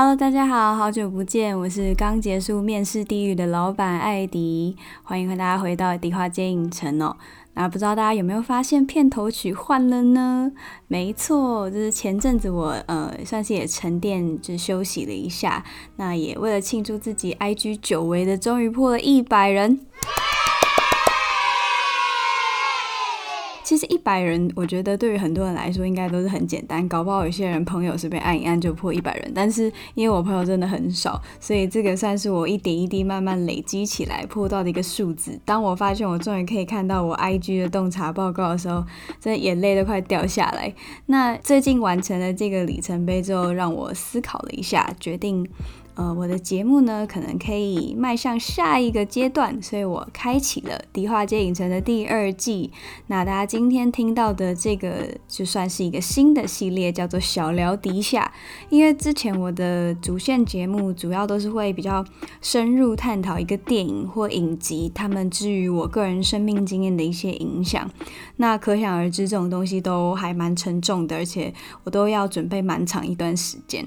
Hello，大家好，好久不见，我是刚结束面试地狱的老板艾迪，欢迎和大家回到迪化街影城哦。那不知道大家有没有发现片头曲换了呢？没错，就是前阵子我呃算是也沉淀，就休息了一下，那也为了庆祝自己 IG 久违的终于破了一百人。其实一百人，我觉得对于很多人来说应该都是很简单，搞不好有些人朋友是被按一按就破一百人，但是因为我朋友真的很少，所以这个算是我一点一滴慢慢累积起来破到的一个数字。当我发现我终于可以看到我 IG 的洞察报告的时候，真的眼泪都快掉下来。那最近完成了这个里程碑之后，让我思考了一下，决定。呃，我的节目呢，可能可以迈向下一个阶段，所以我开启了迪化街影城的第二季。那大家今天听到的这个，就算是一个新的系列，叫做小聊迪下。因为之前我的主线节目主要都是会比较深入探讨一个电影或影集，他们之于我个人生命经验的一些影响。那可想而知，这种东西都还蛮沉重的，而且我都要准备蛮长一段时间。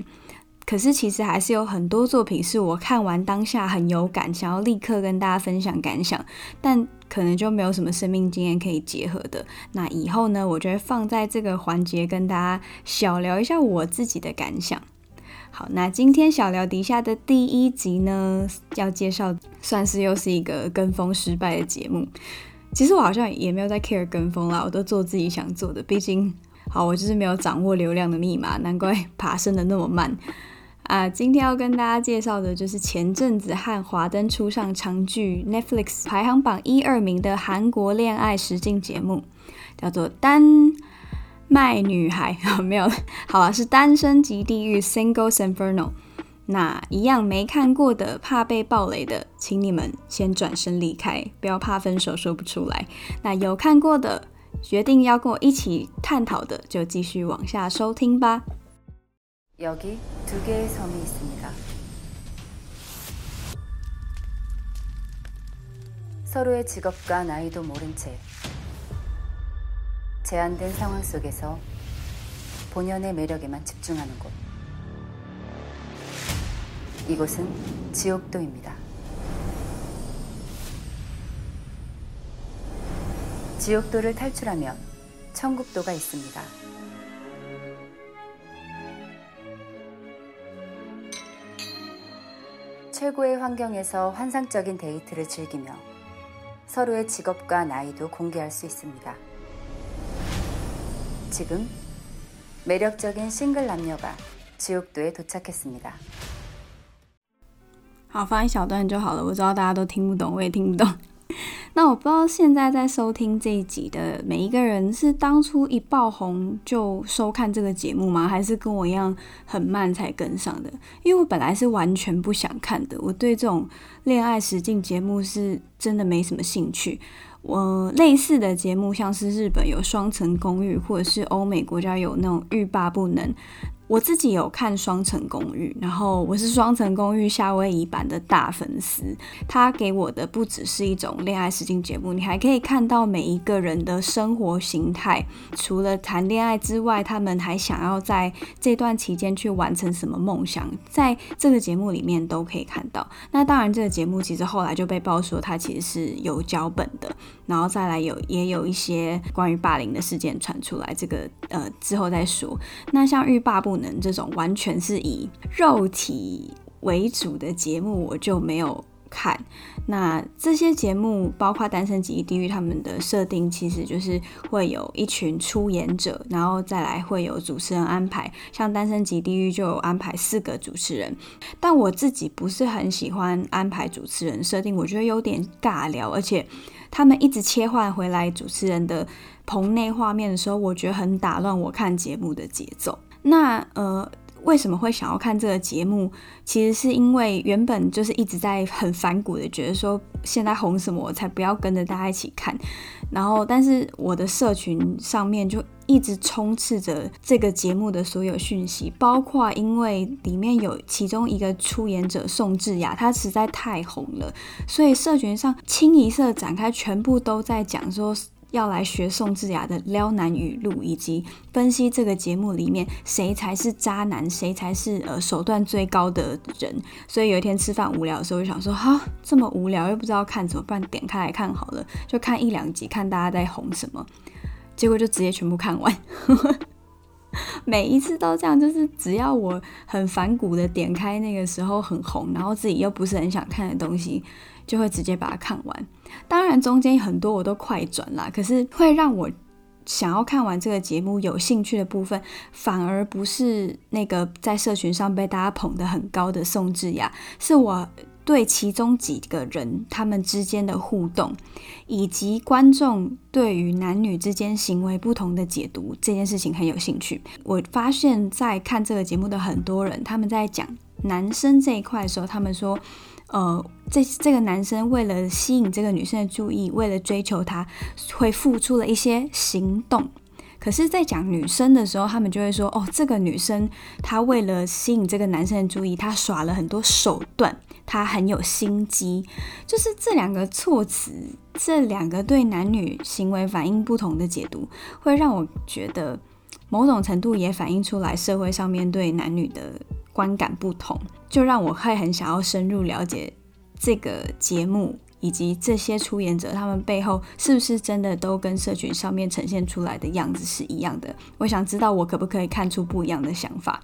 可是其实还是有很多作品是我看完当下很有感，想要立刻跟大家分享感想，但可能就没有什么生命经验可以结合的。那以后呢，我就会放在这个环节跟大家小聊一下我自己的感想。好，那今天小聊底下的第一集呢，要介绍算是又是一个跟风失败的节目。其实我好像也没有在 care 跟风啦，我都做自己想做的。毕竟，好，我就是没有掌握流量的密码，难怪 爬升的那么慢。啊，今天要跟大家介绍的就是前阵子和华灯初上长剧 Netflix 排行榜一二名的韩国恋爱实境节目，叫做《丹麦女孩》哦，没有，好啊，是《单身即地狱》（Singles Inferno）。那一样没看过的，怕被暴雷的，请你们先转身离开，不要怕分手说不出来。那有看过的，决定要跟我一起探讨的，就继续往下收听吧。 여기 두 개의 섬이 있습니다. 서로의 직업과 나이도 모른 채 제한된 상황 속에서 본연의 매력에만 집중하는 곳 이곳은 지옥도입니다 지옥도를 탈출하면 천국도가 있습니다 최고의 환경에서 환상적인 데이트를 즐기며 서로의 직업과 나이도 공개할 수 있습니다. 지금 매력적인 싱글 남녀가 지옥도에 도착했습니다. 好，放一小段就好了。我知道大家都听不懂，我也听不懂。 那我不知道现在在收听这一集的每一个人是当初一爆红就收看这个节目吗？还是跟我一样很慢才跟上的？因为我本来是完全不想看的，我对这种恋爱实境节目是真的没什么兴趣。我类似的节目像是日本有《双层公寓》，或者是欧美国家有那种欲罢不能。我自己有看《双层公寓》，然后我是《双层公寓》夏威夷版的大粉丝。他给我的不只是一种恋爱实境节目，你还可以看到每一个人的生活形态。除了谈恋爱之外，他们还想要在这段期间去完成什么梦想，在这个节目里面都可以看到。那当然，这个节目其实后来就被爆说它其实是有脚本的，然后再来有也有一些关于霸凌的事件传出来。这个呃之后再说。那像欲罢不能这种完全是以肉体为主的节目，我就没有看。那这些节目包括《单身即地狱》，他们的设定其实就是会有一群出演者，然后再来会有主持人安排。像《单身即地狱》就有安排四个主持人，但我自己不是很喜欢安排主持人设定，我觉得有点尬聊，而且他们一直切换回来主持人的棚内画面的时候，我觉得很打乱我看节目的节奏。那呃。为什么会想要看这个节目？其实是因为原本就是一直在很反骨的觉得说，现在红什么我才不要跟着大家一起看。然后，但是我的社群上面就一直充斥着这个节目的所有讯息，包括因为里面有其中一个出演者宋智雅，她实在太红了，所以社群上清一色展开，全部都在讲说。要来学宋智雅的撩男语录，以及分析这个节目里面谁才是渣男，谁才是呃手段最高的人。所以有一天吃饭无聊的时候，就想说哈，这么无聊又不知道看怎么办，点开来看好了，就看一两集，看大家在红什么。结果就直接全部看完，每一次都这样，就是只要我很反骨的点开那个时候很红，然后自己又不是很想看的东西。就会直接把它看完，当然中间很多我都快转啦，可是会让我想要看完这个节目有兴趣的部分，反而不是那个在社群上被大家捧得很高的宋智雅，是我对其中几个人他们之间的互动，以及观众对于男女之间行为不同的解读这件事情很有兴趣。我发现，在看这个节目的很多人，他们在讲男生这一块的时候，他们说。呃，这这个男生为了吸引这个女生的注意，为了追求她，会付出了一些行动。可是，在讲女生的时候，他们就会说：“哦，这个女生她为了吸引这个男生的注意，她耍了很多手段，她很有心机。”就是这两个措辞，这两个对男女行为反应不同的解读，会让我觉得某种程度也反映出来社会上面对男女的观感不同。就让我会很想要深入了解这个节目，以及这些出演者，他们背后是不是真的都跟社群上面呈现出来的样子是一样的？我想知道我可不可以看出不一样的想法。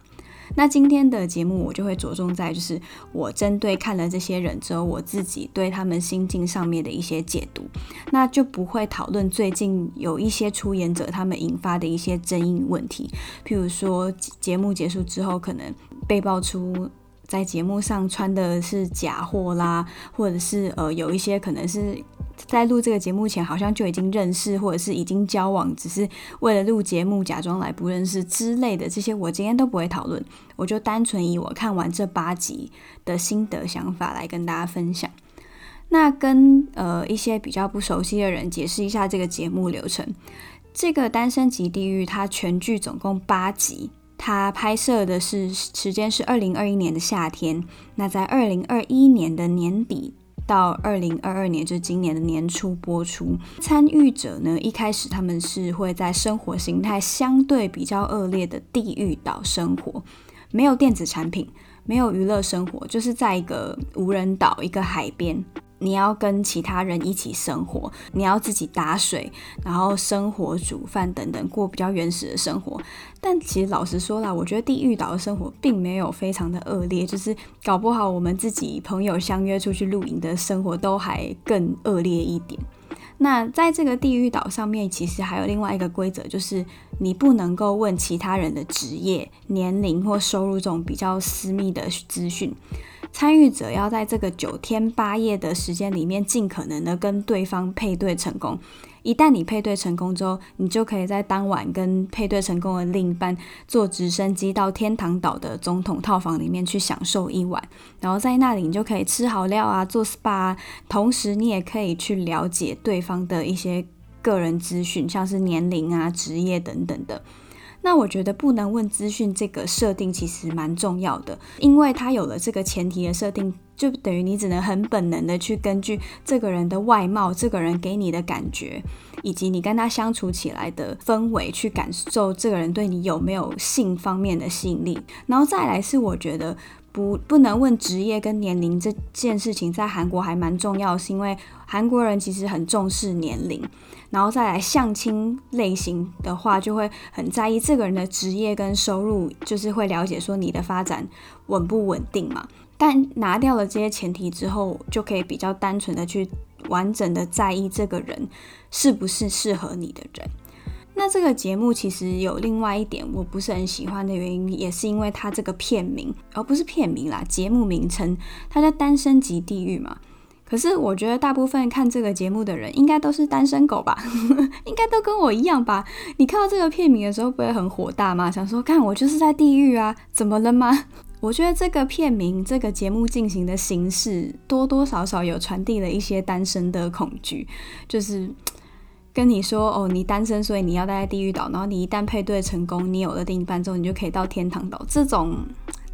那今天的节目我就会着重在，就是我针对看了这些人之后，我自己对他们心境上面的一些解读，那就不会讨论最近有一些出演者他们引发的一些争议问题，譬如说节目结束之后可能被爆出。在节目上穿的是假货啦，或者是呃有一些可能是在录这个节目前好像就已经认识，或者是已经交往，只是为了录节目假装来不认识之类的，这些我今天都不会讨论，我就单纯以我看完这八集的心得想法来跟大家分享。那跟呃一些比较不熟悉的人解释一下这个节目流程。这个《单身即地狱》它全剧总共八集。他拍摄的是时间是二零二一年的夏天，那在二零二一年的年底到二零二二年，就是今年的年初播出。参与者呢，一开始他们是会在生活形态相对比较恶劣的地狱岛生活，没有电子产品，没有娱乐生活，就是在一个无人岛，一个海边。你要跟其他人一起生活，你要自己打水，然后生火煮饭等等，过比较原始的生活。但其实老实说啦，我觉得地狱岛的生活并没有非常的恶劣，就是搞不好我们自己朋友相约出去露营的生活都还更恶劣一点。那在这个地狱岛上面，其实还有另外一个规则，就是你不能够问其他人的职业、年龄或收入这种比较私密的资讯。参与者要在这个九天八夜的时间里面，尽可能的跟对方配对成功。一旦你配对成功之后，你就可以在当晚跟配对成功的另一半坐直升机到天堂岛的总统套房里面去享受一晚。然后在那里，你就可以吃好料啊，做 SPA，同时你也可以去了解对方的一些个人资讯，像是年龄啊、职业等等的。那我觉得不能问资讯这个设定其实蛮重要的，因为他有了这个前提的设定，就等于你只能很本能的去根据这个人的外貌、这个人给你的感觉，以及你跟他相处起来的氛围，去感受这个人对你有没有性方面的吸引力。然后再来是我觉得不不能问职业跟年龄这件事情，在韩国还蛮重要，是因为韩国人其实很重视年龄。然后再来相亲类型的话，就会很在意这个人的职业跟收入，就是会了解说你的发展稳不稳定嘛。但拿掉了这些前提之后，就可以比较单纯的去完整的在意这个人是不是适合你的人。那这个节目其实有另外一点我不是很喜欢的原因，也是因为它这个片名，而不是片名啦，节目名称，它叫《单身即地狱》嘛。可是我觉得大部分看这个节目的人应该都是单身狗吧，应该都跟我一样吧。你看到这个片名的时候不会很火大吗？想说，看我就是在地狱啊，怎么了吗？我觉得这个片名，这个节目进行的形式，多多少少有传递了一些单身的恐惧，就是。跟你说哦，你单身，所以你要待在地狱岛。然后你一旦配对成功，你有了另一半之后，你就可以到天堂岛。这种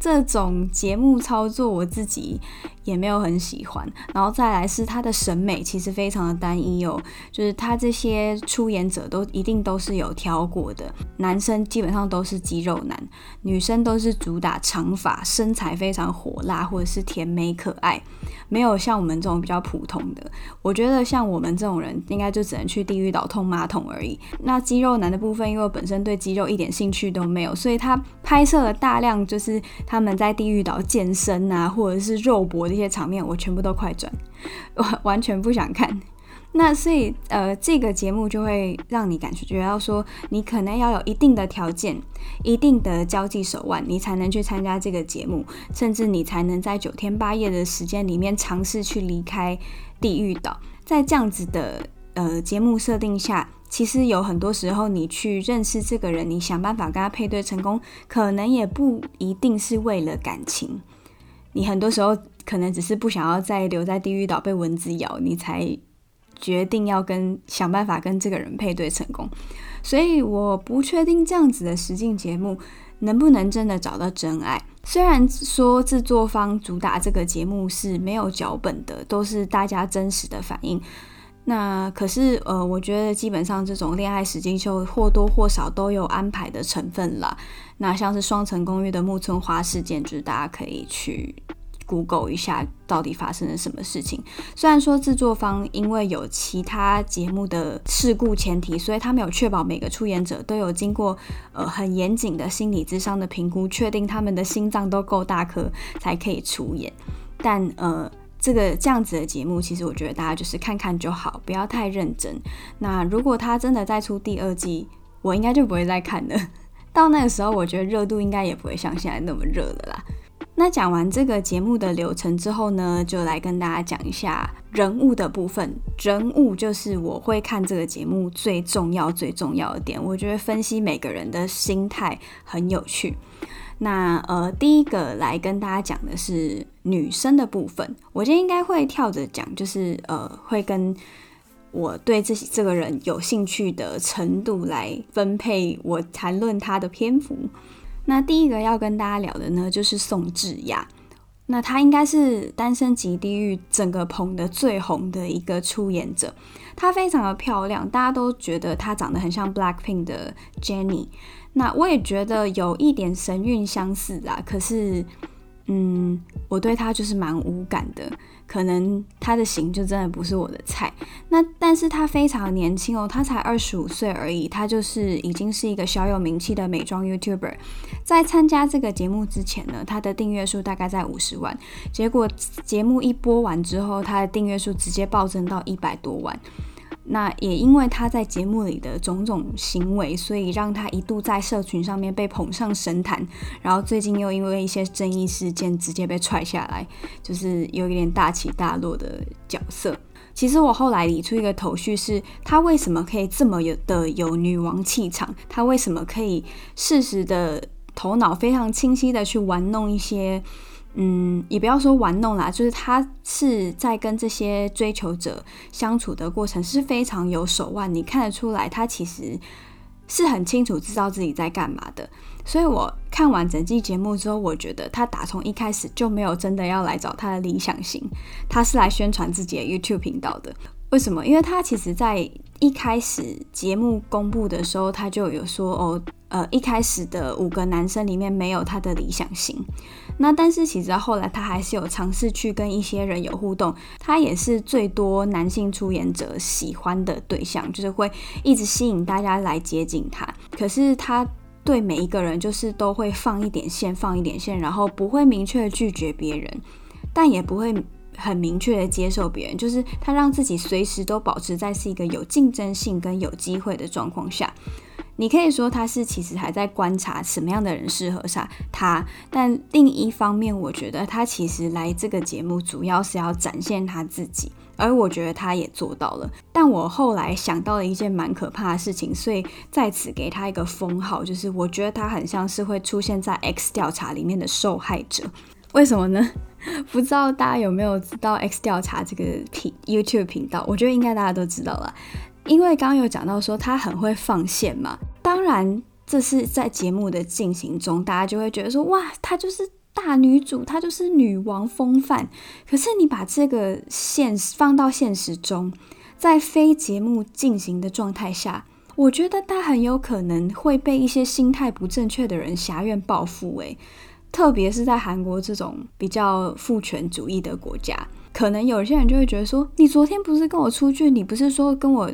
这种节目操作，我自己也没有很喜欢。然后再来是他的审美，其实非常的单一哦，就是他这些出演者都一定都是有挑过的，男生基本上都是肌肉男，女生都是主打长发，身材非常火辣或者是甜美可爱。没有像我们这种比较普通的，我觉得像我们这种人，应该就只能去地狱岛通马桶而已。那肌肉男的部分，因为我本身对肌肉一点兴趣都没有，所以他拍摄了大量就是他们在地狱岛健身啊，或者是肉搏这些场面，我全部都快转，我完全不想看。那所以，呃，这个节目就会让你感觉到说，你可能要有一定的条件、一定的交际手腕，你才能去参加这个节目，甚至你才能在九天八夜的时间里面尝试去离开地狱岛。在这样子的呃节目设定下，其实有很多时候你去认识这个人，你想办法跟他配对成功，可能也不一定是为了感情，你很多时候可能只是不想要再留在地狱岛被蚊子咬，你才。决定要跟想办法跟这个人配对成功，所以我不确定这样子的实境节目能不能真的找到真爱。虽然说制作方主打这个节目是没有脚本的，都是大家真实的反应。那可是呃，我觉得基本上这种恋爱实境秀或多或少都有安排的成分啦。那像是《双层公寓》的木村花事件，就是大家可以去。Google 一下到底发生了什么事情？虽然说制作方因为有其他节目的事故前提，所以他没有确保每个出演者都有经过呃很严谨的心理智商的评估，确定他们的心脏都够大颗才可以出演。但呃，这个这样子的节目，其实我觉得大家就是看看就好，不要太认真。那如果他真的再出第二季，我应该就不会再看了。到那个时候，我觉得热度应该也不会像现在那么热了啦。那讲完这个节目的流程之后呢，就来跟大家讲一下人物的部分。人物就是我会看这个节目最重要、最重要的点。我觉得分析每个人的心态很有趣。那呃，第一个来跟大家讲的是女生的部分。我今天应该会跳着讲，就是呃，会跟我对这这个人有兴趣的程度来分配我谈论他的篇幅。那第一个要跟大家聊的呢，就是宋智雅。那她应该是《单身即地狱》整个棚的最红的一个出演者。她非常的漂亮，大家都觉得她长得很像 Blackpink 的 Jennie。那我也觉得有一点神韵相似啦。可是，嗯，我对她就是蛮无感的。可能他的型就真的不是我的菜，那但是他非常年轻哦，他才二十五岁而已，他就是已经是一个小有名气的美妆 YouTuber。在参加这个节目之前呢，他的订阅数大概在五十万，结果节目一播完之后，他的订阅数直接暴增到一百多万。那也因为他在节目里的种种行为，所以让他一度在社群上面被捧上神坛，然后最近又因为一些争议事件直接被踹下来，就是有一点大起大落的角色。其实我后来理出一个头绪是，他为什么可以这么有的有女王气场？他为什么可以适时的头脑非常清晰的去玩弄一些？嗯，也不要说玩弄啦，就是他是在跟这些追求者相处的过程是非常有手腕，你看得出来，他其实是很清楚知道自己在干嘛的。所以我看完整季节目之后，我觉得他打从一开始就没有真的要来找他的理想型，他是来宣传自己的 YouTube 频道的。为什么？因为他其实在一开始节目公布的时候，他就有说哦。呃，一开始的五个男生里面没有他的理想型，那但是其实后来他还是有尝试去跟一些人有互动，他也是最多男性出演者喜欢的对象，就是会一直吸引大家来接近他。可是他对每一个人就是都会放一点线，放一点线，然后不会明确拒绝别人，但也不会很明确的接受别人，就是他让自己随时都保持在是一个有竞争性跟有机会的状况下。你可以说他是其实还在观察什么样的人适合上他，但另一方面，我觉得他其实来这个节目主要是要展现他自己，而我觉得他也做到了。但我后来想到了一件蛮可怕的事情，所以在此给他一个封号，就是我觉得他很像是会出现在 X 调查里面的受害者。为什么呢？不知道大家有没有知道 X 调查这个频 YouTube 频道？我觉得应该大家都知道了。因为刚刚有讲到说他很会放线嘛，当然这是在节目的进行中，大家就会觉得说哇，她就是大女主，她就是女王风范。可是你把这个现实放到现实中，在非节目进行的状态下，我觉得她很有可能会被一些心态不正确的人挟怨报复。诶，特别是在韩国这种比较父权主义的国家，可能有些人就会觉得说，你昨天不是跟我出去，你不是说跟我。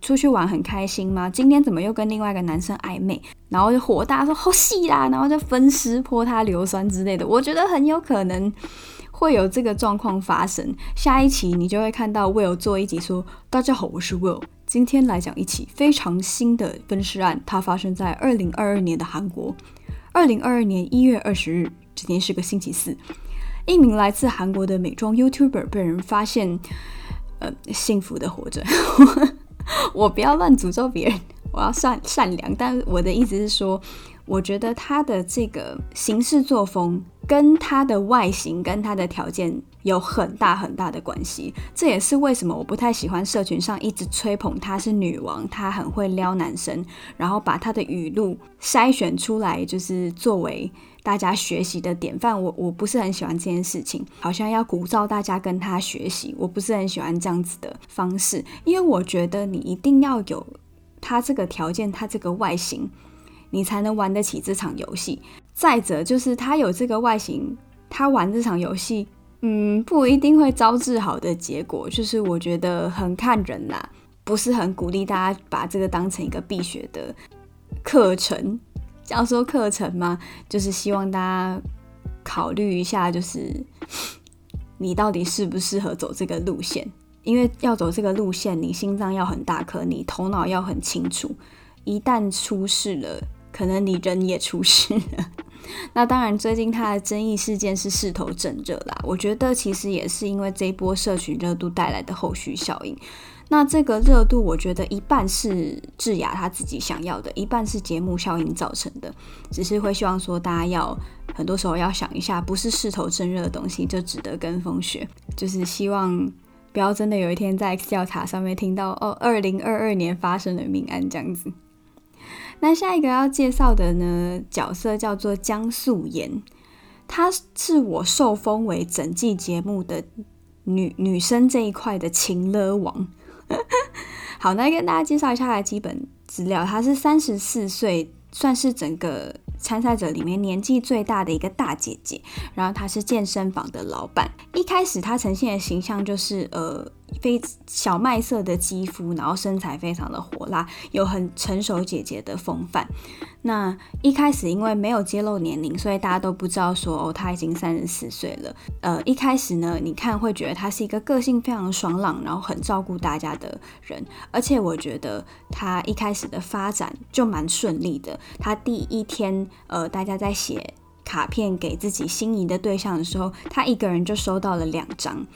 出去玩很开心吗？今天怎么又跟另外一个男生暧昧？然后就火大说好戏啦，然后就分尸泼他硫酸之类的。我觉得很有可能会有这个状况发生。下一期你就会看到 Will 做一集说：“大家好，我是 Will，今天来讲一起非常新的分尸案，它发生在二零二二年的韩国。二零二二年一月二十日，今天是个星期四，一名来自韩国的美妆 YouTuber 被人发现，呃，幸福的活着。” 我不要乱诅咒别人，我要善善良。但我的意思是说，我觉得他的这个行事作风跟他的外形跟他的条件有很大很大的关系。这也是为什么我不太喜欢社群上一直吹捧她是女王，她很会撩男生，然后把她的语录筛选出来，就是作为。大家学习的典范，我我不是很喜欢这件事情，好像要鼓噪大家跟他学习，我不是很喜欢这样子的方式，因为我觉得你一定要有他这个条件，他这个外形，你才能玩得起这场游戏。再者就是他有这个外形，他玩这场游戏，嗯，不一定会招致好的结果，就是我觉得很看人啦，不是很鼓励大家把这个当成一个必学的课程。要说课程嘛，就是希望大家考虑一下，就是 你到底适不适合走这个路线。因为要走这个路线，你心脏要很大颗，你头脑要很清楚。一旦出事了，可能你人也出事了。那当然，最近他的争议事件是势头正热啦。我觉得其实也是因为这一波社群热度带来的后续效应。那这个热度，我觉得一半是智雅他自己想要的，一半是节目效应造成的。只是会希望说，大家要很多时候要想一下，不是势头正热的东西就值得跟风学。就是希望不要真的有一天在 X 调查上面听到哦，二零二二年发生的命案这样子。那下一个要介绍的呢，角色叫做江素妍，她是我受封为整季节目的女女生这一块的情勒王。好，那跟大家介绍一下她的基本资料。她是三十四岁，算是整个参赛者里面年纪最大的一个大姐姐。然后她是健身房的老板。一开始她呈现的形象就是呃。非小麦色的肌肤，然后身材非常的火辣，有很成熟姐姐的风范。那一开始因为没有揭露年龄，所以大家都不知道说哦，她已经三十四岁了。呃，一开始呢，你看会觉得她是一个个性非常爽朗，然后很照顾大家的人。而且我觉得她一开始的发展就蛮顺利的。她第一天，呃，大家在写卡片给自己心仪的对象的时候，她一个人就收到了两张。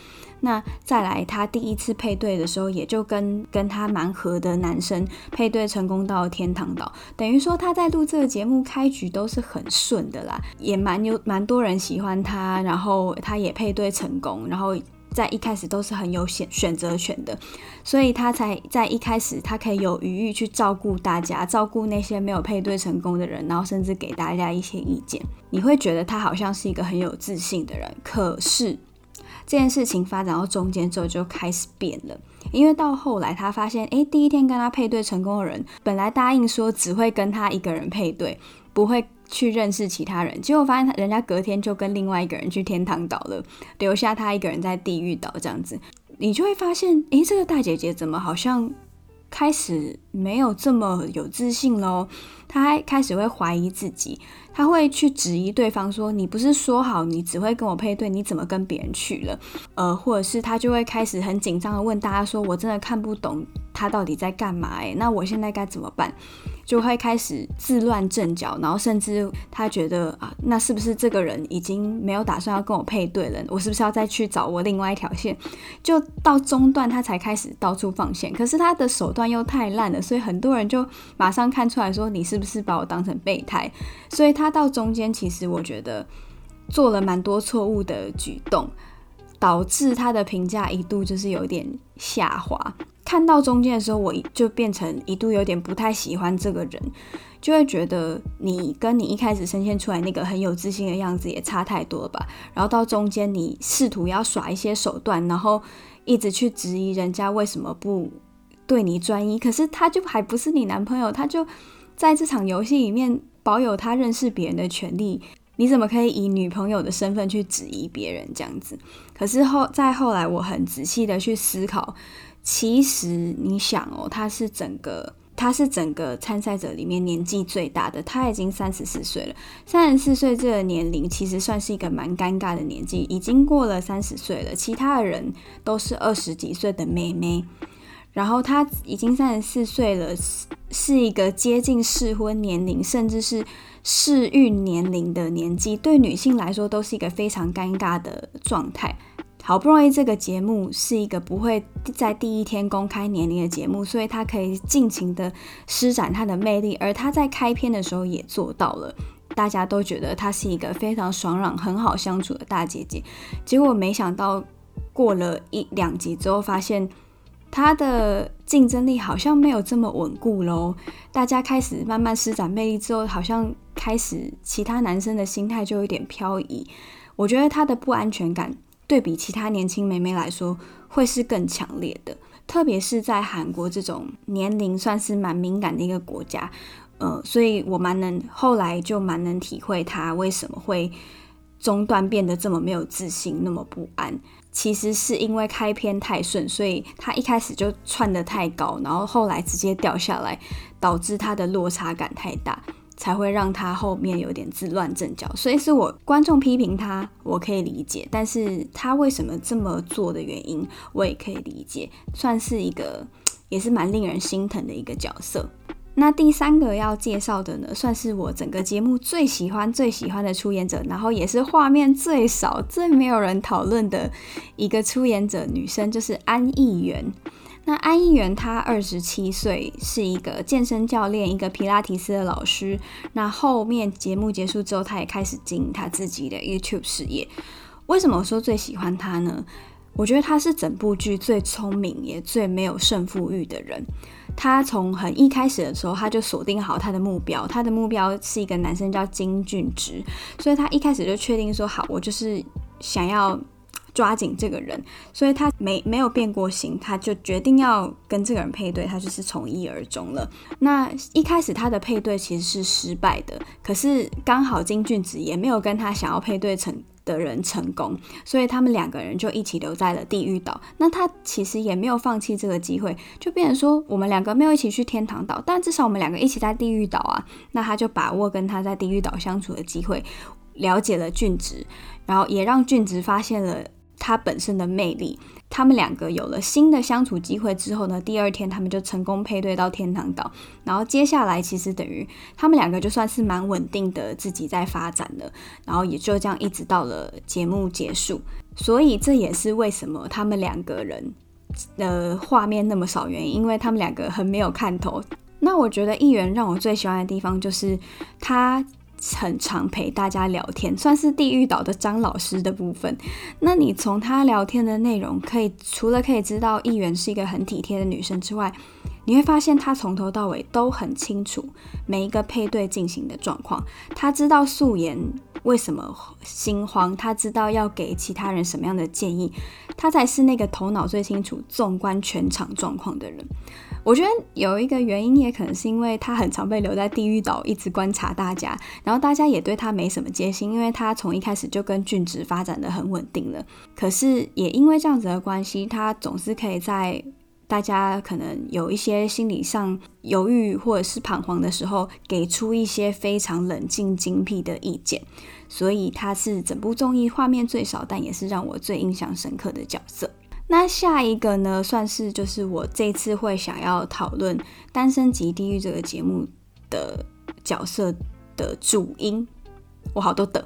那再来，他第一次配对的时候，也就跟跟他蛮合的男生配对成功到天堂岛，等于说他在录这个节目开局都是很顺的啦，也蛮有蛮多人喜欢他，然后他也配对成功，然后在一开始都是很有选选择权的，所以他才在一开始他可以有余裕去照顾大家，照顾那些没有配对成功的人，然后甚至给大家一些意见，你会觉得他好像是一个很有自信的人，可是。这件事情发展到中间之后就开始变了，因为到后来他发现，诶，第一天跟他配对成功的人，本来答应说只会跟他一个人配对，不会去认识其他人，结果发现人家隔天就跟另外一个人去天堂岛了，留下他一个人在地狱岛这样子，你就会发现，诶，这个大姐姐怎么好像开始没有这么有自信喽？他还开始会怀疑自己，他会去质疑对方说：“你不是说好你只会跟我配对，你怎么跟别人去了？”呃，或者是他就会开始很紧张的问大家说：“我真的看不懂他到底在干嘛？诶，那我现在该怎么办？”就会开始自乱阵脚，然后甚至他觉得啊，那是不是这个人已经没有打算要跟我配对了？我是不是要再去找我另外一条线？就到中段他才开始到处放线，可是他的手段又太烂了，所以很多人就马上看出来说，你是是不是把我当成备胎？所以他到中间其实我觉得做了蛮多错误的举动，导致他的评价一度就是有点下滑。看到中间的时候，我就变成一度有点不太喜欢这个人，就会觉得你跟你一开始呈现出来那个很有自信的样子也差太多吧。然后到中间，你试图要耍一些手段，然后一直去质疑人家为什么不对你专一，可是他就还不是你男朋友，他就在这场游戏里面保有他认识别人的权利，你怎么可以以女朋友的身份去质疑别人这样子？可是后再后来，我很仔细的去思考。其实你想哦，他是整个他是整个参赛者里面年纪最大的，他已经三十四岁了。三十四岁这个年龄其实算是一个蛮尴尬的年纪，已经过了三十岁了，其他的人都是二十几岁的妹妹。然后他已经三十四岁了，是一个接近适婚年龄，甚至是适孕年龄的年纪，对女性来说都是一个非常尴尬的状态。好不容易这个节目是一个不会在第一天公开年龄的节目，所以他可以尽情的施展他的魅力，而他在开篇的时候也做到了，大家都觉得他是一个非常爽朗、很好相处的大姐姐。结果没想到过了一两集之后，发现他的竞争力好像没有这么稳固喽。大家开始慢慢施展魅力之后，好像开始其他男生的心态就有点漂移。我觉得他的不安全感。对比其他年轻妹妹来说，会是更强烈的，特别是在韩国这种年龄算是蛮敏感的一个国家，呃，所以我蛮能后来就蛮能体会他为什么会中段变得这么没有自信，那么不安。其实是因为开篇太顺，所以他一开始就窜得太高，然后后来直接掉下来，导致他的落差感太大。才会让他后面有点自乱阵脚，所以是我观众批评他，我可以理解，但是他为什么这么做的原因，我也可以理解，算是一个也是蛮令人心疼的一个角色。那第三个要介绍的呢，算是我整个节目最喜欢最喜欢的出演者，然后也是画面最少、最没有人讨论的一个出演者，女生就是安艺媛。那安艺媛她二十七岁，是一个健身教练，一个皮拉提斯的老师。那后面节目结束之后，她也开始经营她自己的 YouTube 事业。为什么我说最喜欢她呢？我觉得她是整部剧最聪明也最没有胜负欲的人。他从很一开始的时候，他就锁定好他的目标，他的目标是一个男生叫金俊植，所以他一开始就确定说好，我就是想要。抓紧这个人，所以他没没有变过心，他就决定要跟这个人配对，他就是从一而终了。那一开始他的配对其实是失败的，可是刚好金俊植也没有跟他想要配对成的人成功，所以他们两个人就一起留在了地狱岛。那他其实也没有放弃这个机会，就变成说我们两个没有一起去天堂岛，但至少我们两个一起在地狱岛啊。那他就把握跟他在地狱岛相处的机会，了解了俊植，然后也让俊植发现了。他本身的魅力，他们两个有了新的相处机会之后呢，第二天他们就成功配对到天堂岛，然后接下来其实等于他们两个就算是蛮稳定的自己在发展了，然后也就这样一直到了节目结束，所以这也是为什么他们两个人的画面那么少原因，因为他们两个很没有看头。那我觉得艺媛让我最喜欢的地方就是他。很常陪大家聊天，算是地狱岛的张老师的部分。那你从他聊天的内容，可以除了可以知道议员是一个很体贴的女生之外，你会发现他从头到尾都很清楚每一个配对进行的状况。他知道素颜为什么心慌，他知道要给其他人什么样的建议，他才是那个头脑最清楚、纵观全场状况的人。我觉得有一个原因，也可能是因为他很常被留在地狱岛，一直观察大家，然后大家也对他没什么戒心，因为他从一开始就跟俊植发展得很稳定了。可是也因为这样子的关系，他总是可以在大家可能有一些心理上犹豫或者是彷徨的时候，给出一些非常冷静精辟的意见。所以他是整部综艺画面最少，但也是让我最印象深刻的角色。那下一个呢，算是就是我这次会想要讨论《单身即地狱》这个节目的角色的主因。我好多等，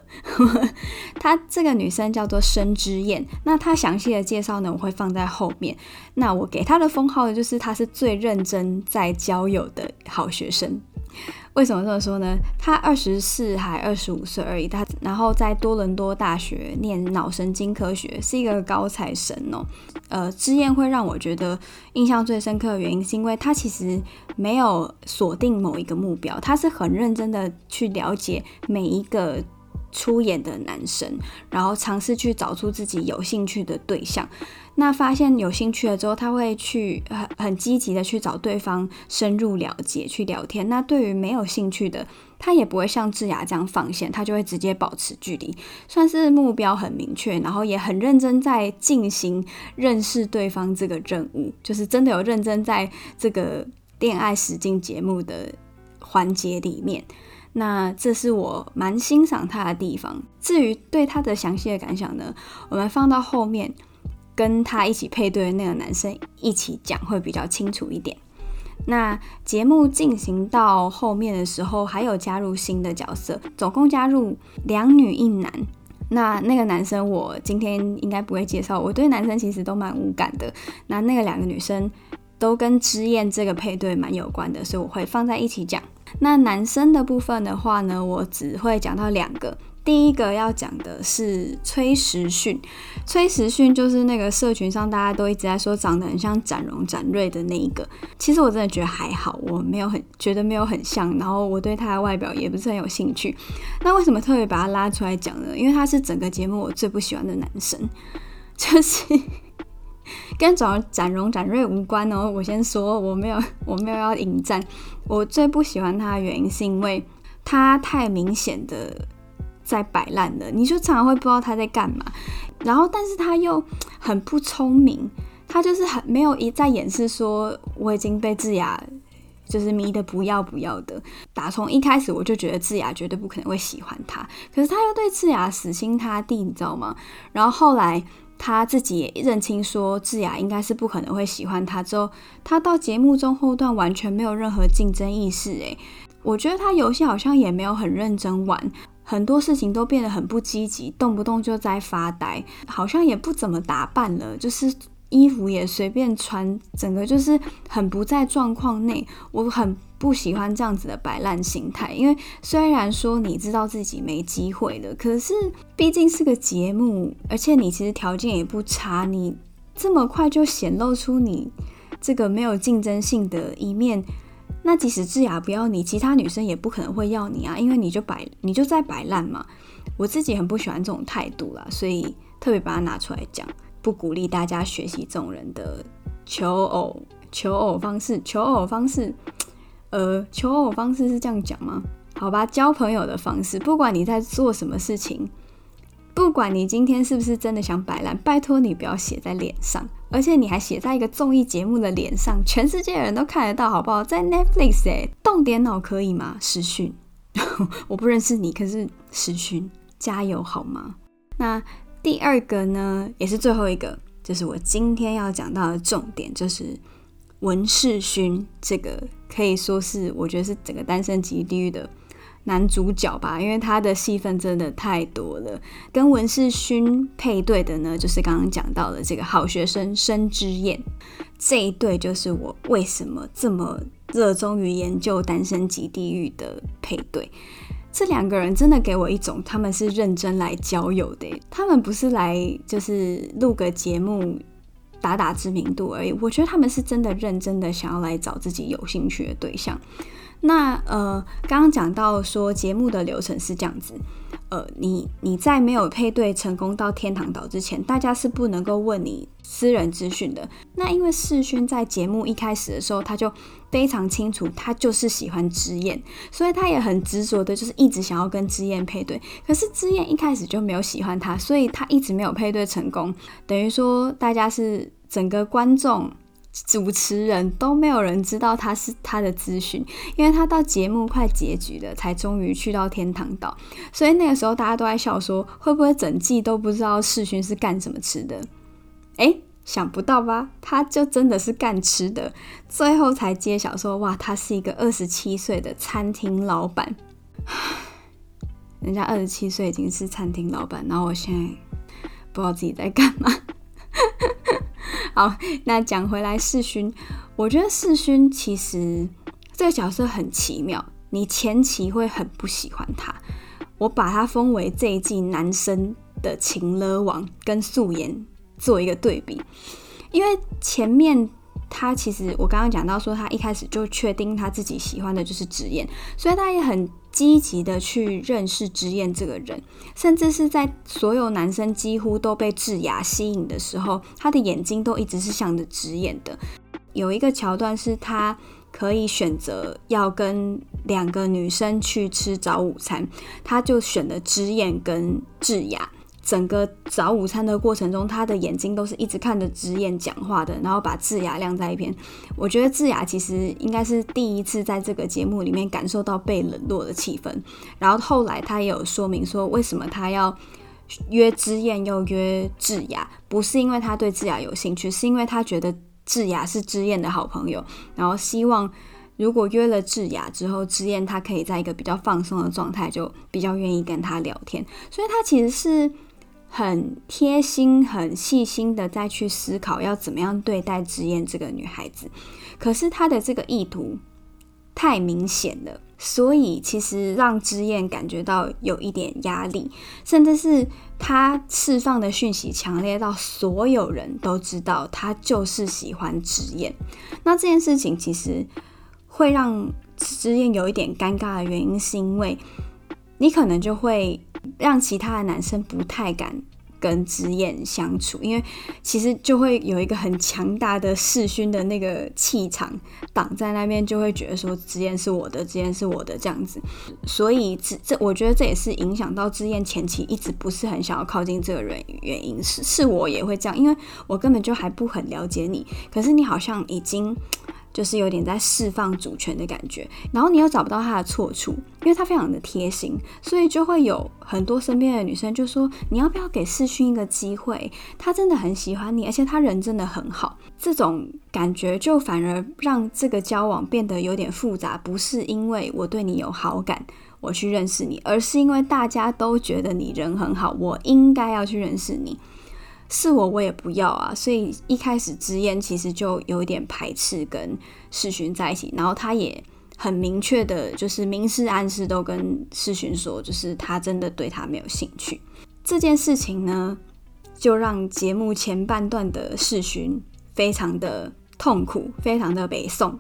她这个女生叫做生之燕。那她详细的介绍呢，我会放在后面。那我给她的封号呢，就是她是最认真在交友的好学生。为什么这么说呢？他二十四还二十五岁而已，他然后在多伦多大学念脑神经科学，是一个高材生哦。呃，之燕会让我觉得印象最深刻的原因，是因为他其实没有锁定某一个目标，他是很认真的去了解每一个出演的男生，然后尝试去找出自己有兴趣的对象。那发现有兴趣了之后，他会去很很积极的去找对方深入了解，去聊天。那对于没有兴趣的，他也不会像智雅这样放线，他就会直接保持距离，算是目标很明确，然后也很认真在进行认识对方这个任务，就是真的有认真在这个恋爱实境节目的环节里面。那这是我蛮欣赏他的地方。至于对他的详细的感想呢，我们放到后面。跟他一起配对的那个男生一起讲会比较清楚一点。那节目进行到后面的时候，还有加入新的角色，总共加入两女一男。那那个男生我今天应该不会介绍，我对男生其实都蛮无感的。那那个两个女生都跟之燕这个配对蛮有关的，所以我会放在一起讲。那男生的部分的话呢，我只会讲到两个。第一个要讲的是崔时训，崔时训就是那个社群上大家都一直在说长得很像展荣展瑞的那一个。其实我真的觉得还好，我没有很觉得没有很像，然后我对他的外表也不是很有兴趣。那为什么特别把他拉出来讲呢？因为他是整个节目我最不喜欢的男生，就是跟长展荣展瑞无关哦。我先说我没有我没有要引战，我最不喜欢他的原因是因为他太明显的。在摆烂的，你就常常会不知道他在干嘛，然后但是他又很不聪明，他就是很没有一再掩饰说我已经被智雅就是迷得不要不要的，打从一开始我就觉得智雅绝对不可能会喜欢他，可是他又对智雅死心塌地，你知道吗？然后后来他自己也认清说智雅应该是不可能会喜欢他，之后他到节目中后段完全没有任何竞争意识，诶，我觉得他游戏好像也没有很认真玩。很多事情都变得很不积极，动不动就在发呆，好像也不怎么打扮了，就是衣服也随便穿，整个就是很不在状况内。我很不喜欢这样子的摆烂心态，因为虽然说你知道自己没机会了，可是毕竟是个节目，而且你其实条件也不差，你这么快就显露出你这个没有竞争性的一面。那即使智雅不要你，其他女生也不可能会要你啊，因为你就摆，你就在摆烂嘛。我自己很不喜欢这种态度啦，所以特别把它拿出来讲，不鼓励大家学习这种人的求偶求偶方式，求偶方式，呃，求偶方式是这样讲吗？好吧，交朋友的方式，不管你在做什么事情，不管你今天是不是真的想摆烂，拜托你不要写在脸上。而且你还写在一个综艺节目的脸上，全世界的人都看得到，好不好？在 Netflix 诶，动点脑可以吗？时训，我不认识你，可是时训，加油好吗？那第二个呢，也是最后一个，就是我今天要讲到的重点，就是文世勋，这个可以说是我觉得是整个单身即地狱的。男主角吧，因为他的戏份真的太多了。跟文世勋配对的呢，就是刚刚讲到的这个好学生申之燕。这一对就是我为什么这么热衷于研究《单身即地狱》的配对。这两个人真的给我一种他们是认真来交友的，他们不是来就是录个节目打打知名度而已。我觉得他们是真的认真的想要来找自己有兴趣的对象。那呃，刚刚讲到说节目的流程是这样子，呃，你你在没有配对成功到天堂岛之前，大家是不能够问你私人资讯的。那因为世勋在节目一开始的时候，他就非常清楚，他就是喜欢之燕，所以他也很执着的，就是一直想要跟之燕配对。可是之燕一开始就没有喜欢他，所以他一直没有配对成功。等于说，大家是整个观众。主持人都没有人知道他是他的资讯，因为他到节目快结局了，才终于去到天堂岛。所以那个时候大家都在笑说，会不会整季都不知道世勋是干什么吃的？诶，想不到吧？他就真的是干吃的，最后才揭晓说，哇，他是一个二十七岁的餐厅老板。人家二十七岁已经是餐厅老板，然后我现在不知道自己在干嘛。好，那讲回来，世勋，我觉得世勋其实这个角色很奇妙。你前期会很不喜欢他，我把他封为这一季男生的情勒王，跟素颜做一个对比。因为前面他其实我刚刚讲到说，他一开始就确定他自己喜欢的就是直言，所以他也很。积极的去认识之燕这个人，甚至是在所有男生几乎都被智雅吸引的时候，他的眼睛都一直是向着直燕的。有一个桥段是他可以选择要跟两个女生去吃早午餐，他就选了之燕跟智雅。整个早午餐的过程中，他的眼睛都是一直看着之燕讲话的，然后把智雅晾在一边。我觉得智雅其实应该是第一次在这个节目里面感受到被冷落的气氛。然后后来他也有说明说，为什么他要约之燕又约智雅，不是因为他对智雅有兴趣，是因为他觉得智雅是之燕的好朋友，然后希望如果约了智雅之后，之燕他可以在一个比较放松的状态，就比较愿意跟他聊天。所以他其实是。很贴心、很细心的再去思考要怎么样对待之燕这个女孩子，可是她的这个意图太明显了，所以其实让之燕感觉到有一点压力，甚至是她释放的讯息强烈到所有人都知道她就是喜欢之燕。那这件事情其实会让之燕有一点尴尬的原因，是因为你可能就会。让其他的男生不太敢跟之燕相处，因为其实就会有一个很强大的世勋的那个气场挡在那边，就会觉得说之燕是我的，之燕是我的这样子。所以这这，我觉得这也是影响到之燕前期一直不是很想要靠近这个人原因。是是我也会这样，因为我根本就还不很了解你，可是你好像已经。就是有点在释放主权的感觉，然后你又找不到他的错处，因为他非常的贴心，所以就会有很多身边的女生就说：“你要不要给世勋一个机会？他真的很喜欢你，而且他人真的很好。”这种感觉就反而让这个交往变得有点复杂，不是因为我对你有好感，我去认识你，而是因为大家都觉得你人很好，我应该要去认识你。是我，我也不要啊！所以一开始之燕其实就有一点排斥跟世勋在一起，然后他也很明确的，就是明示暗示都跟世勋说，就是他真的对他没有兴趣。这件事情呢，就让节目前半段的世勋非常的痛苦，非常的悲痛，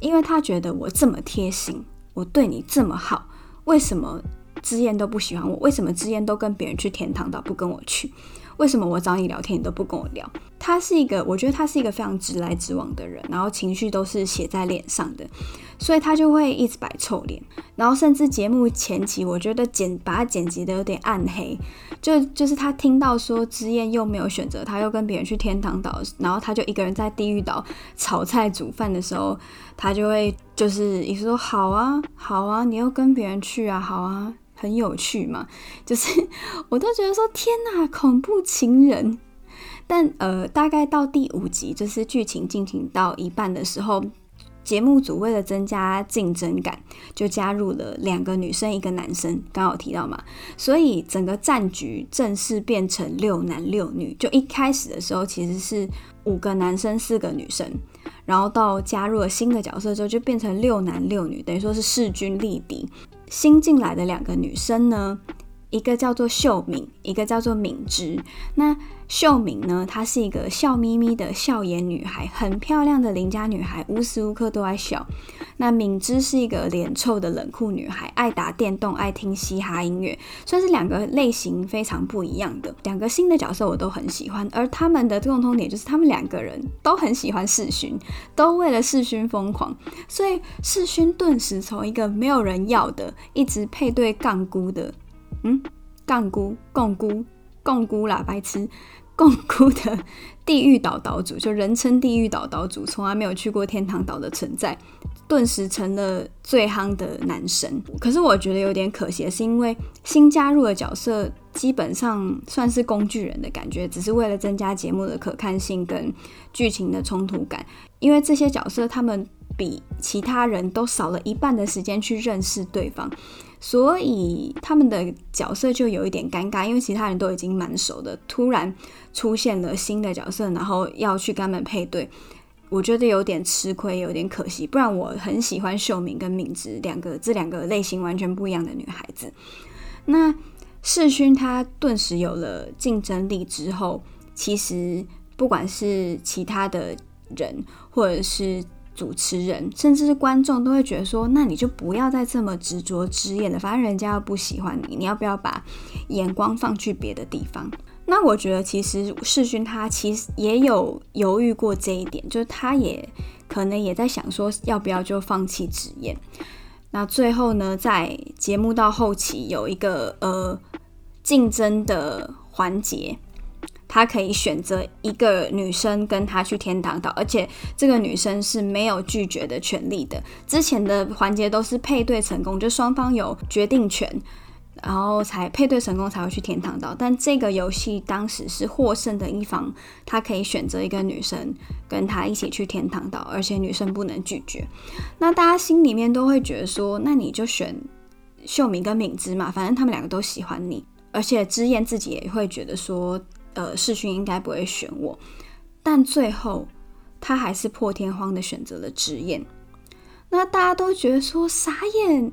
因为他觉得我这么贴心，我对你这么好，为什么之燕都不喜欢我？为什么之燕都跟别人去天堂岛，不跟我去？为什么我找你聊天，你都不跟我聊？他是一个，我觉得他是一个非常直来直往的人，然后情绪都是写在脸上的，所以他就会一直摆臭脸，然后甚至节目前期，我觉得剪把他剪辑的有点暗黑，就就是他听到说之燕又没有选择他，又跟别人去天堂岛，然后他就一个人在地狱岛炒菜煮饭的时候，他就会就是一直说好啊好啊，你又跟别人去啊，好啊。很有趣嘛，就是 我都觉得说天哪，恐怖情人。但呃，大概到第五集，就是剧情进行到一半的时候，节目组为了增加竞争感，就加入了两个女生一个男生，刚好提到嘛，所以整个战局正式变成六男六女。就一开始的时候其实是五个男生四个女生，然后到加入了新的角色之后，就变成六男六女，等于说是势均力敌。新进来的两个女生呢，一个叫做秀敏，一个叫做敏芝。那秀敏呢，她是一个笑眯眯的笑颜女孩，很漂亮的邻家女孩，无时无刻都在笑。那敏芝是一个脸臭的冷酷女孩，爱打电动，爱听嘻哈音乐，算是两个类型非常不一样的两个新的角色，我都很喜欢。而他们的共同点就是，他们两个人都很喜欢世勋，都为了世勋疯狂。所以世勋顿时从一个没有人要的，一直配对杠姑的，嗯，杠姑、共姑、共姑啦，白痴。共估的地狱岛岛主，就人称地狱岛岛主，从来没有去过天堂岛的存在，顿时成了最夯的男神。可是我觉得有点可惜，是因为新加入的角色基本上算是工具人的感觉，只是为了增加节目的可看性跟剧情的冲突感。因为这些角色他们比其他人都少了一半的时间去认识对方。所以他们的角色就有一点尴尬，因为其他人都已经蛮熟的，突然出现了新的角色，然后要去跟他们配对，我觉得有点吃亏，有点可惜。不然我很喜欢秀敏跟敏芝两个，这两个类型完全不一样的女孩子。那世勋他顿时有了竞争力之后，其实不管是其他的人，或者是主持人甚至是观众都会觉得说，那你就不要再这么执着支燕了，反正人家又不喜欢你，你要不要把眼光放去别的地方？那我觉得其实世勋他其实也有犹豫过这一点，就是他也可能也在想说，要不要就放弃职业。那最后呢，在节目到后期有一个呃竞争的环节。他可以选择一个女生跟他去天堂岛，而且这个女生是没有拒绝的权利的。之前的环节都是配对成功，就双方有决定权，然后才配对成功才会去天堂岛。但这个游戏当时是获胜的一方，他可以选择一个女生跟他一起去天堂岛，而且女生不能拒绝。那大家心里面都会觉得说，那你就选秀敏跟敏芝嘛，反正他们两个都喜欢你，而且支燕自己也会觉得说。呃，世勋应该不会选我，但最后他还是破天荒的选择了支燕。那大家都觉得说傻眼，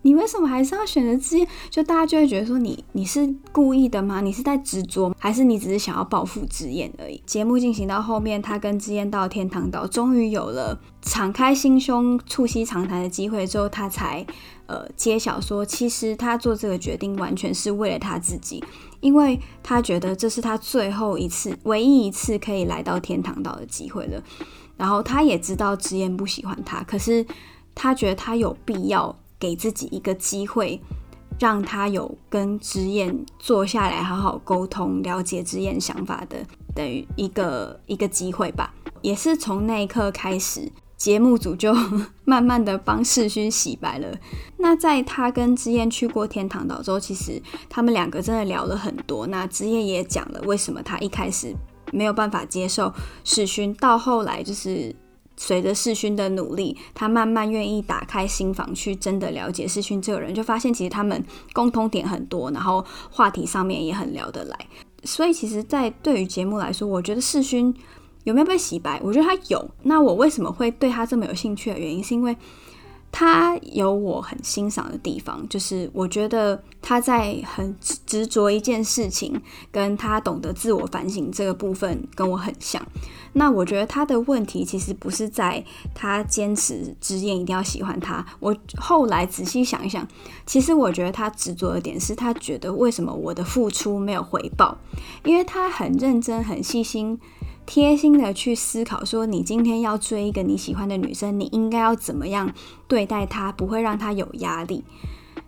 你为什么还是要选择支燕？就大家就会觉得说你你是故意的吗？你是在执着，还是你只是想要报复支燕而已？节目进行到后面，他跟支燕到天堂岛，终于有了敞开心胸、促膝长谈的机会之后，他才呃揭晓说，其实他做这个决定完全是为了他自己。因为他觉得这是他最后一次、唯一一次可以来到天堂岛的机会了，然后他也知道支燕不喜欢他，可是他觉得他有必要给自己一个机会，让他有跟支燕坐下来好好沟通、了解支燕想法的，等于一个一个机会吧。也是从那一刻开始。节目组就 慢慢的帮世勋洗白了。那在他跟之燕去过天堂岛之后，其实他们两个真的聊了很多。那之燕也讲了为什么他一开始没有办法接受世勋，到后来就是随着世勋的努力，他慢慢愿意打开心房去真的了解世勋这个人，就发现其实他们共同点很多，然后话题上面也很聊得来。所以其实，在对于节目来说，我觉得世勋。有没有被洗白？我觉得他有。那我为什么会对他这么有兴趣的原因，是因为他有我很欣赏的地方，就是我觉得他在很执着一件事情，跟他懂得自我反省这个部分跟我很像。那我觉得他的问题其实不是在他坚持支燕一定要喜欢他。我后来仔细想一想，其实我觉得他执着的点是他觉得为什么我的付出没有回报，因为他很认真、很细心。贴心的去思考，说你今天要追一个你喜欢的女生，你应该要怎么样对待她，不会让她有压力。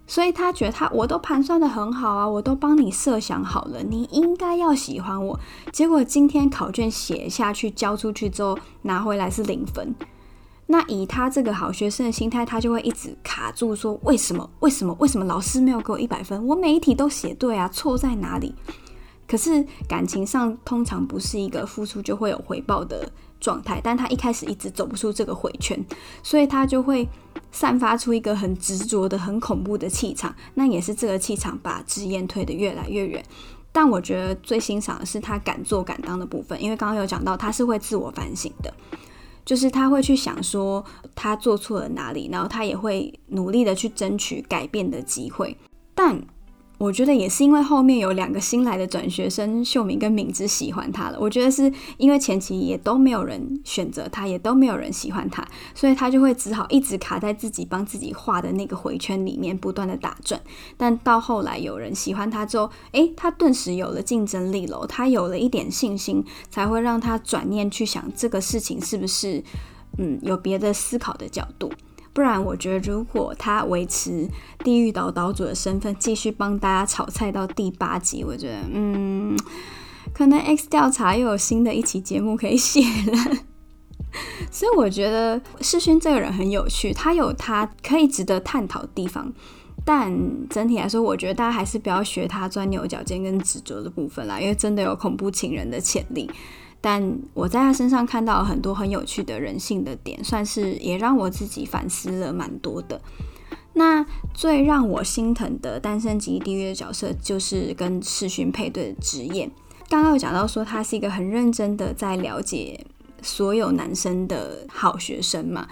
所以他觉得他我都盘算得很好啊，我都帮你设想好了，你应该要喜欢我。结果今天考卷写下去，交出去之后拿回来是零分。那以他这个好学生的心态，他就会一直卡住，说为什么？为什么？为什么老师没有给我一百分？我每一题都写对啊，错在哪里？可是感情上通常不是一个付出就会有回报的状态，但他一开始一直走不出这个回圈，所以他就会散发出一个很执着的、很恐怖的气场。那也是这个气场把支燕推得越来越远。但我觉得最欣赏的是他敢做敢当的部分，因为刚刚有讲到他是会自我反省的，就是他会去想说他做错了哪里，然后他也会努力的去争取改变的机会，但。我觉得也是因为后面有两个新来的转学生秀敏跟敏芝喜欢他了。我觉得是因为前期也都没有人选择他，也都没有人喜欢他，所以他就会只好一直卡在自己帮自己画的那个回圈里面，不断的打转。但到后来有人喜欢他之后，诶，他顿时有了竞争力了，他有了一点信心，才会让他转念去想这个事情是不是，嗯，有别的思考的角度。不然，我觉得如果他维持地狱岛岛主的身份，继续帮大家炒菜到第八集，我觉得，嗯，可能 X 调查又有新的一期节目可以写了。所以我觉得世勋这个人很有趣，他有他可以值得探讨的地方。但整体来说，我觉得大家还是不要学他钻牛角尖跟执着的部分啦，因为真的有恐怖情人的潜力。但我在他身上看到很多很有趣的人性的点，算是也让我自己反思了蛮多的。那最让我心疼的单身级地狱的角色，就是跟世勋配对的职业。刚刚有讲到说，他是一个很认真的在了解所有男生的好学生嘛。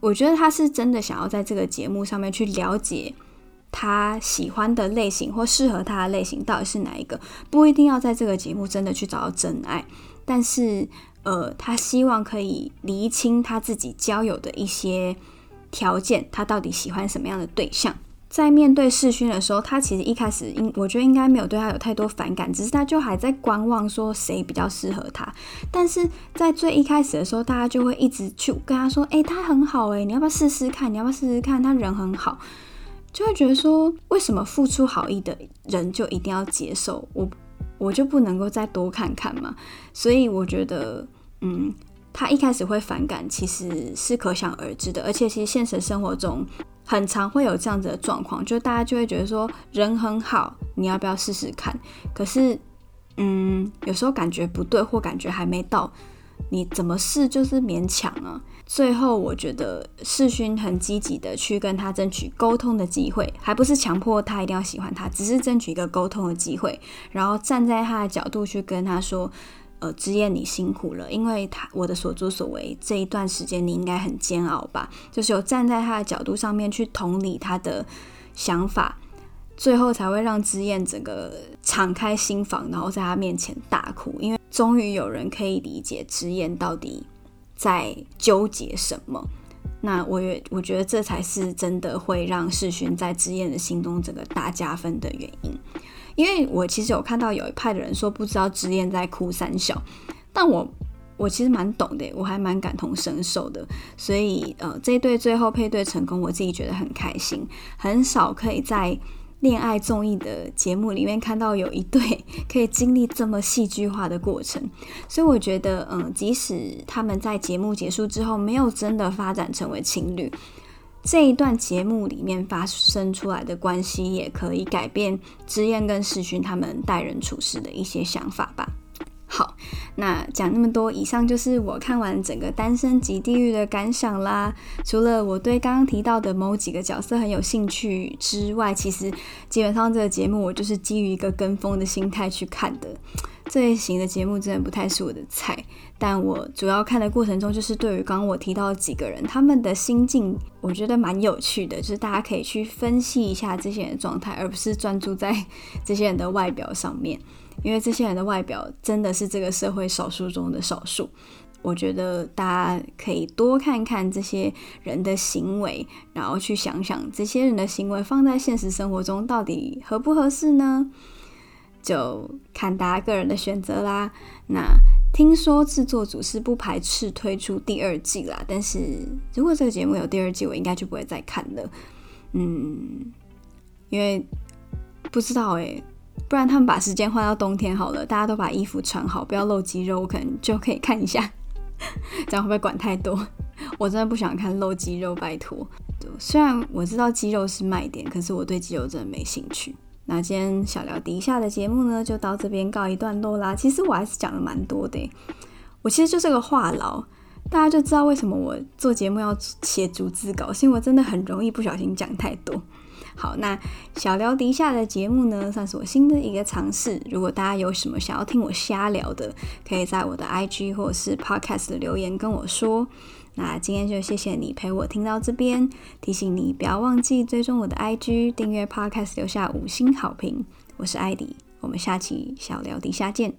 我觉得他是真的想要在这个节目上面去了解。他喜欢的类型或适合他的类型到底是哪一个？不一定要在这个节目真的去找到真爱，但是呃，他希望可以厘清他自己交友的一些条件，他到底喜欢什么样的对象。在面对世勋的时候，他其实一开始应我觉得应该没有对他有太多反感，只是他就还在观望，说谁比较适合他。但是在最一开始的时候，大家就会一直去跟他说：“诶，他很好诶，你要不要试试看？你要不要试试看？他人很好。”就会觉得说，为什么付出好意的人就一定要接受我？我就不能够再多看看嘛？所以我觉得，嗯，他一开始会反感，其实是可想而知的。而且，其实现实生活中很常会有这样子的状况，就大家就会觉得说，人很好，你要不要试试看？可是，嗯，有时候感觉不对，或感觉还没到，你怎么试就是勉强啊。最后，我觉得世勋很积极的去跟他争取沟通的机会，还不是强迫他一定要喜欢他，只是争取一个沟通的机会，然后站在他的角度去跟他说：“呃，之彦你辛苦了，因为他我的所作所为这一段时间你应该很煎熬吧？”就是有站在他的角度上面去同理他的想法，最后才会让之彦整个敞开心房，然后在他面前大哭，因为终于有人可以理解之彦到底。在纠结什么？那我也我觉得这才是真的会让世勋在之燕的心中这个大加分的原因。因为我其实有看到有一派的人说不知道之燕在哭三小，但我我其实蛮懂的，我还蛮感同身受的。所以呃，这一对最后配对成功，我自己觉得很开心。很少可以在。恋爱综艺的节目里面看到有一对可以经历这么戏剧化的过程，所以我觉得，嗯，即使他们在节目结束之后没有真的发展成为情侣，这一段节目里面发生出来的关系也可以改变知燕跟世勋他们待人处事的一些想法吧。好，那讲那么多，以上就是我看完整个《单身即地狱》的感想啦。除了我对刚刚提到的某几个角色很有兴趣之外，其实基本上这个节目我就是基于一个跟风的心态去看的。这类型的节目真的不太是我的菜，但我主要看的过程中，就是对于刚刚我提到的几个人，他们的心境，我觉得蛮有趣的，就是大家可以去分析一下这些人的状态，而不是专注在这些人的外表上面。因为这些人的外表真的是这个社会少数中的少数，我觉得大家可以多看看这些人的行为，然后去想想这些人的行为放在现实生活中到底合不合适呢？就看大家个人的选择啦。那听说制作组是不排斥推出第二季啦，但是如果这个节目有第二季，我应该就不会再看了。嗯，因为不知道诶、不然他们把时间换到冬天好了，大家都把衣服穿好，不要露肌肉，我可能就可以看一下。这样会不会管太多？我真的不想看露肌肉，拜托。虽然我知道肌肉是卖点，可是我对肌肉真的没兴趣。那今天小聊底下的节目呢，就到这边告一段落啦。其实我还是讲了蛮多的，我其实就是个话痨，大家就知道为什么我做节目要写逐字稿，是因为我真的很容易不小心讲太多。好，那小聊迪夏的节目呢，算是我新的一个尝试。如果大家有什么想要听我瞎聊的，可以在我的 IG 或者是 Podcast 的留言跟我说。那今天就谢谢你陪我听到这边，提醒你不要忘记追踪我的 IG，订阅 Podcast，留下五星好评。我是艾迪，我们下期小聊迪夏见。